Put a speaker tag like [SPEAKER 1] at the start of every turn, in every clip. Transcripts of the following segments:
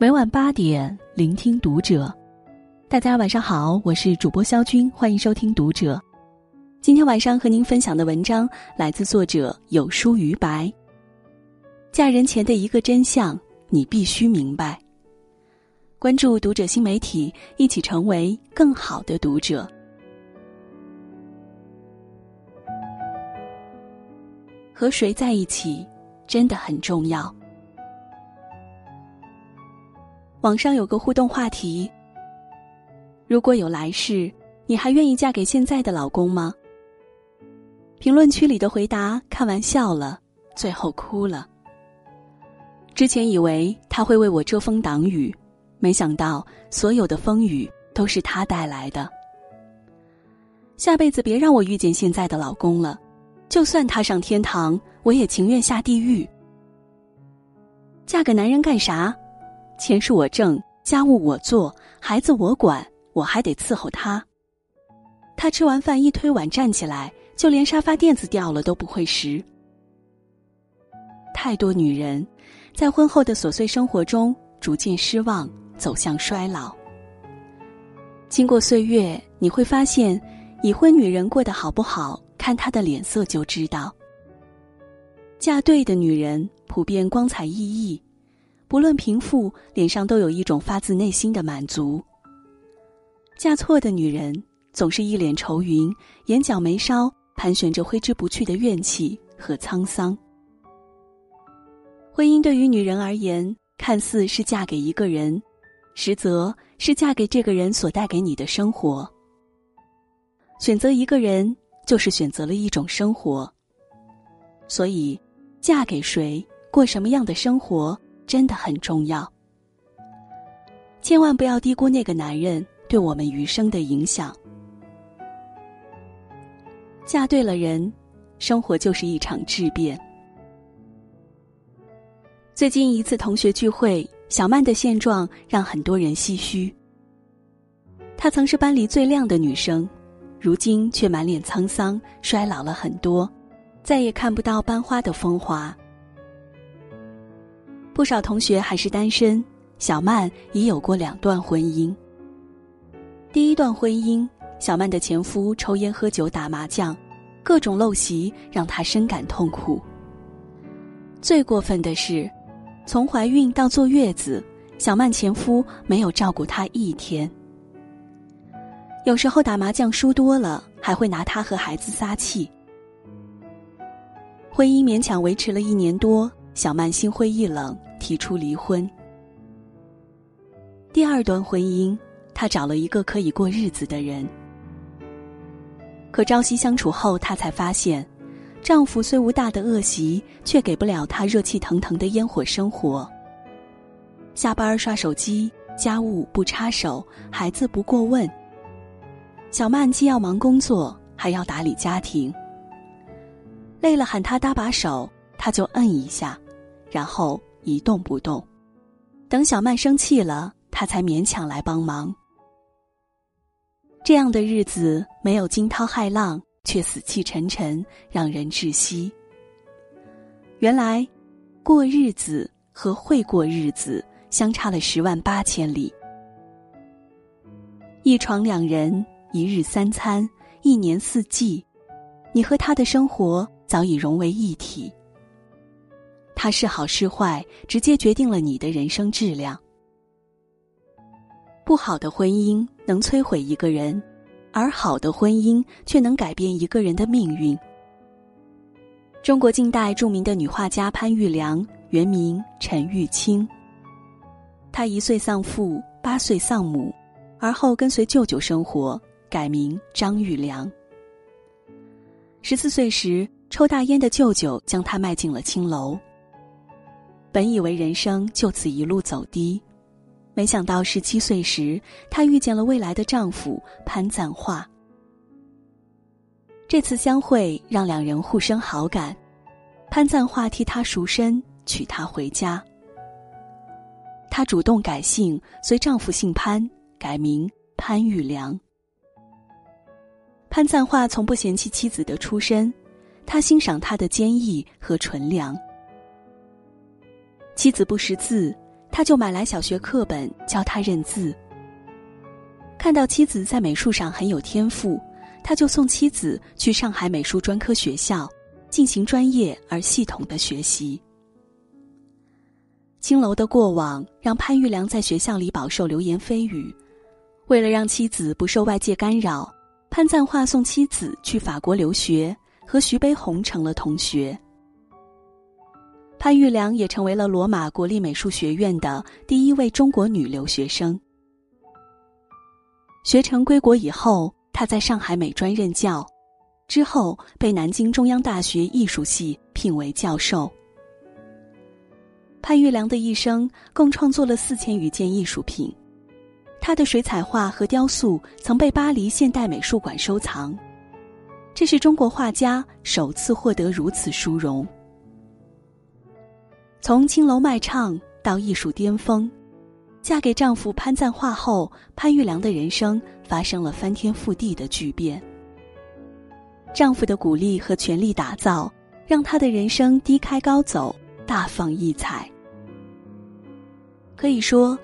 [SPEAKER 1] 每晚八点，聆听读者。大家晚上好，我是主播肖军，欢迎收听读者。今天晚上和您分享的文章来自作者有书于白。嫁人前的一个真相，你必须明白。关注读者新媒体，一起成为更好的读者。和谁在一起，真的很重要。网上有个互动话题。如果有来世，你还愿意嫁给现在的老公吗？评论区里的回答看完笑了，最后哭了。之前以为他会为我遮风挡雨，没想到所有的风雨都是他带来的。下辈子别让我遇见现在的老公了，就算他上天堂，我也情愿下地狱。嫁个男人干啥？钱是我挣，家务我做，孩子我管。我还得伺候他。他吃完饭一推碗站起来，就连沙发垫子掉了都不会拾。太多女人，在婚后的琐碎生活中逐渐失望，走向衰老。经过岁月，你会发现，已婚女人过得好不好，看她的脸色就知道。嫁对的女人普遍光彩熠熠，不论贫富，脸上都有一种发自内心的满足。嫁错的女人总是一脸愁云，眼角眉梢盘旋着挥之不去的怨气和沧桑。婚姻对于女人而言，看似是嫁给一个人，实则是嫁给这个人所带给你的生活。选择一个人，就是选择了一种生活。所以，嫁给谁，过什么样的生活，真的很重要。千万不要低估那个男人。对我们余生的影响。嫁对了人，生活就是一场质变。最近一次同学聚会，小曼的现状让很多人唏嘘。她曾是班里最靓的女生，如今却满脸沧桑，衰老了很多，再也看不到班花的风华。不少同学还是单身，小曼已有过两段婚姻。第一段婚姻，小曼的前夫抽烟喝酒打麻将，各种陋习让她深感痛苦。最过分的是，从怀孕到坐月子，小曼前夫没有照顾她一天。有时候打麻将输多了，还会拿她和孩子撒气。婚姻勉强维持了一年多，小曼心灰意冷，提出离婚。第二段婚姻。她找了一个可以过日子的人，可朝夕相处后，她才发现，丈夫虽无大的恶习，却给不了她热气腾腾的烟火生活。下班刷手机，家务不插手，孩子不过问。小曼既要忙工作，还要打理家庭。累了喊他搭把手，他就摁一下，然后一动不动。等小曼生气了，他才勉强来帮忙。这样的日子没有惊涛骇浪，却死气沉沉，让人窒息。原来，过日子和会过日子相差了十万八千里。一床两人，一日三餐，一年四季，你和他的生活早已融为一体。他是好是坏，直接决定了你的人生质量。不好的婚姻能摧毁一个人，而好的婚姻却能改变一个人的命运。中国近代著名的女画家潘玉良，原名陈玉清。她一岁丧父，八岁丧母，而后跟随舅舅生活，改名张玉良。十四岁时，抽大烟的舅舅将她卖进了青楼。本以为人生就此一路走低。没想到十七岁时，她遇见了未来的丈夫潘赞化。这次相会让两人互生好感，潘赞化替她赎身，娶她回家。她主动改姓，随丈夫姓潘，改名潘玉良。潘赞化从不嫌弃妻子的出身，他欣赏她的坚毅和纯良。妻子不识字。他就买来小学课本教他认字。看到妻子在美术上很有天赋，他就送妻子去上海美术专科学校，进行专业而系统的学习。青楼的过往让潘玉良在学校里饱受流言蜚语，为了让妻子不受外界干扰，潘赞化送妻子去法国留学，和徐悲鸿成了同学。潘玉良也成为了罗马国立美术学院的第一位中国女留学生。学成归国以后，他在上海美专任教，之后被南京中央大学艺术系聘为教授。潘玉良的一生共创作了四千余件艺术品，他的水彩画和雕塑曾被巴黎现代美术馆收藏，这是中国画家首次获得如此殊荣。从青楼卖唱到艺术巅峰，嫁给丈夫潘赞化后，潘玉良的人生发生了翻天覆地的巨变。丈夫的鼓励和全力打造，让她的人生低开高走。大放异彩。可以说，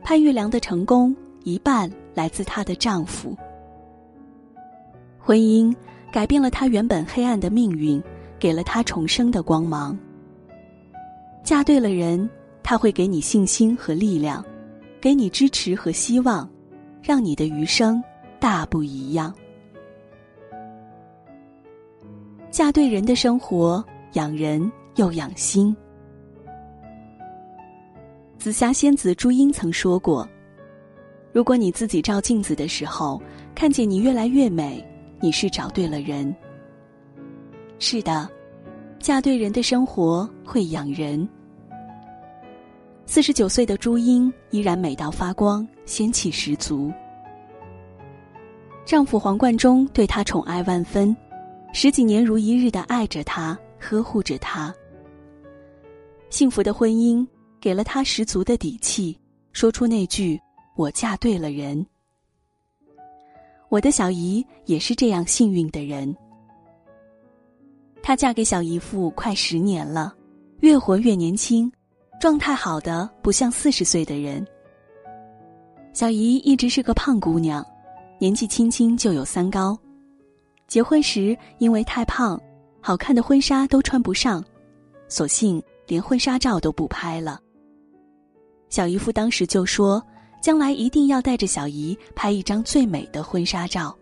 [SPEAKER 1] 潘玉良的成功一半来自她的丈夫。婚姻改变了她原本黑暗的命运，给了她重生的光芒。嫁对了人，他会给你信心和力量，给你支持和希望，让你的余生大不一样。嫁对人的生活，养人又养心。紫霞仙子朱茵曾说过：“如果你自己照镜子的时候，看见你越来越美，你是找对了人。”是的，嫁对人的生活会养人。四十九岁的朱茵依然美到发光，仙气十足。丈夫黄贯中对她宠爱万分，十几年如一日的爱着她，呵护着她。幸福的婚姻。给了她十足的底气，说出那句“我嫁对了人”。我的小姨也是这样幸运的人。她嫁给小姨夫快十年了，越活越年轻，状态好的不像四十岁的人。小姨一直是个胖姑娘，年纪轻轻就有三高，结婚时因为太胖，好看的婚纱都穿不上，索性连婚纱照都不拍了。小姨夫当时就说：“将来一定要带着小姨拍一张最美的婚纱照。”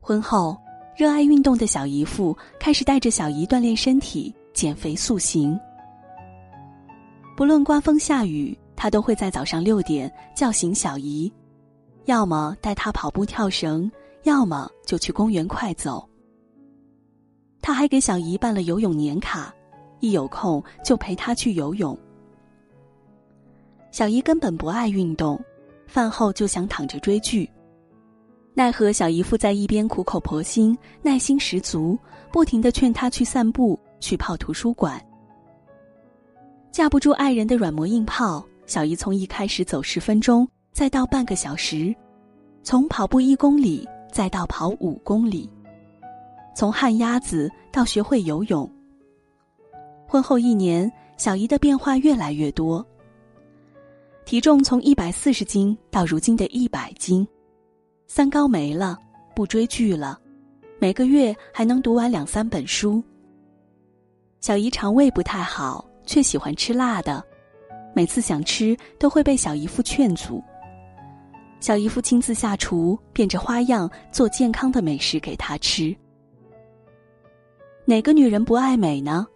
[SPEAKER 1] 婚后，热爱运动的小姨夫开始带着小姨锻炼身体、减肥塑形。不论刮风下雨，他都会在早上六点叫醒小姨，要么带她跑步跳绳，要么就去公园快走。他还给小姨办了游泳年卡，一有空就陪她去游泳。小姨根本不爱运动，饭后就想躺着追剧，奈何小姨夫在一边苦口婆心、耐心十足，不停的劝她去散步、去泡图书馆。架不住爱人的软磨硬泡，小姨从一开始走十分钟，再到半个小时，从跑步一公里再到跑五公里，从旱鸭子到学会游泳。婚后一年，小姨的变化越来越多。体重从一百四十斤到如今的一百斤，三高没了，不追剧了，每个月还能读完两三本书。小姨肠胃不太好，却喜欢吃辣的，每次想吃都会被小姨夫劝阻。小姨夫亲自下厨，变着花样做健康的美食给她吃。哪个女人不爱美呢？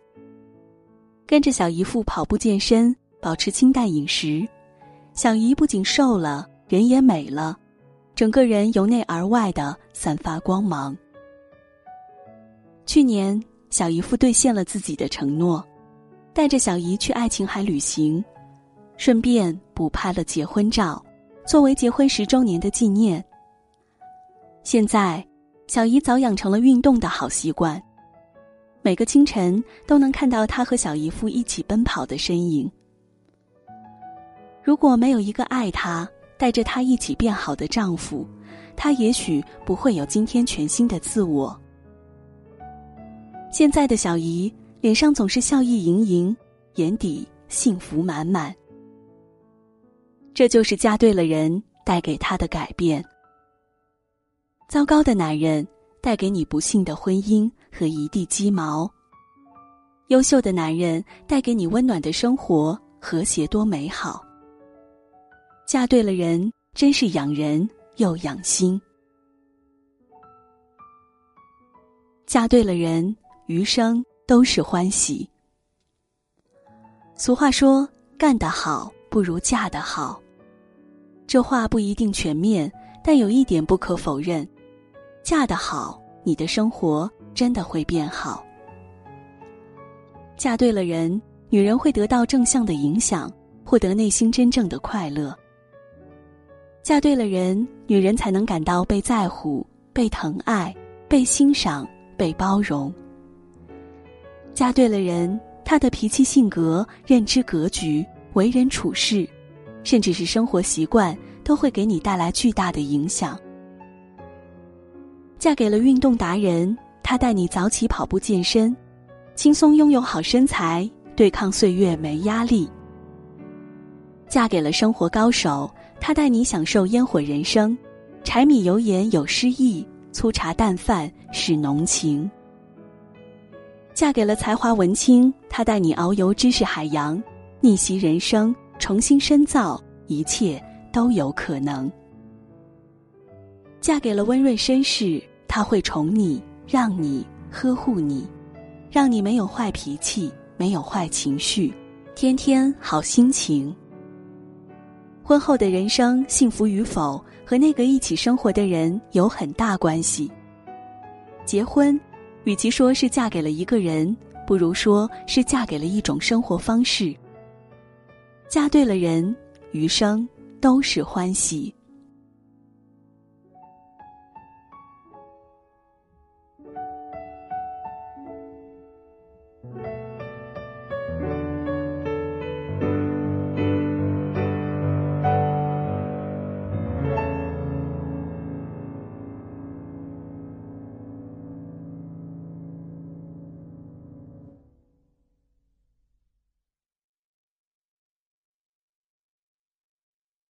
[SPEAKER 1] 跟着小姨夫跑步健身，保持清淡饮食。小姨不仅瘦了，人也美了，整个人由内而外的散发光芒。去年，小姨夫兑现了自己的承诺，带着小姨去爱琴海旅行，顺便补拍了结婚照，作为结婚十周年的纪念。现在，小姨早养成了运动的好习惯，每个清晨都能看到她和小姨夫一起奔跑的身影。如果没有一个爱她、带着她一起变好的丈夫，她也许不会有今天全新的自我。现在的小姨脸上总是笑意盈盈，眼底幸福满满。这就是嫁对了人带给他的改变。糟糕的男人带给你不幸的婚姻和一地鸡毛。优秀的男人带给你温暖的生活，和谐多美好。嫁对了人，真是养人又养心。嫁对了人，余生都是欢喜。俗话说：“干得好不如嫁得好。”这话不一定全面，但有一点不可否认：嫁得好，你的生活真的会变好。嫁对了人，女人会得到正向的影响，获得内心真正的快乐。嫁对了人，女人才能感到被在乎、被疼爱、被欣赏、被包容。嫁对了人，她的脾气、性格、认知格局、为人处事，甚至是生活习惯，都会给你带来巨大的影响。嫁给了运动达人，他带你早起跑步健身。轻松拥有好身材，对抗岁月没压力。嫁给了生活高手，他带你享受烟火人生，柴米油盐有诗意，粗茶淡饭是浓情。嫁给了才华文青，他带你遨游知识海洋，逆袭人生，重新深造，一切都有可能。嫁给了温润绅士，他会宠你，让你呵护你。让你没有坏脾气，没有坏情绪，天天好心情。婚后的人生幸福与否，和那个一起生活的人有很大关系。结婚，与其说是嫁给了一个人，不如说是嫁给了一种生活方式。嫁对了人，余生都是欢喜。